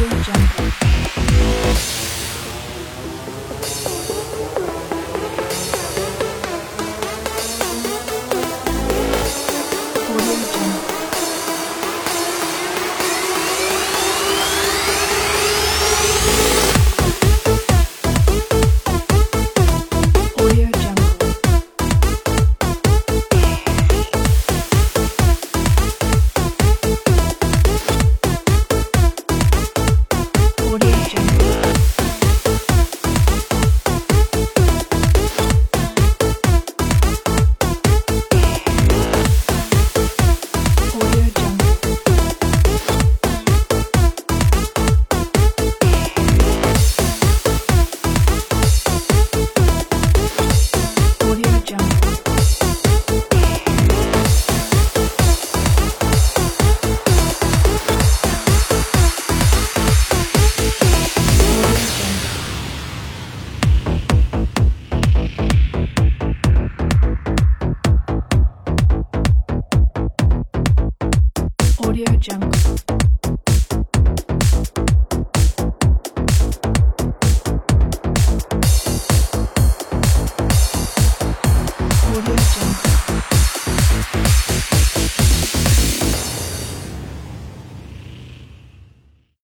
Audio Jungle. Pure Jungle.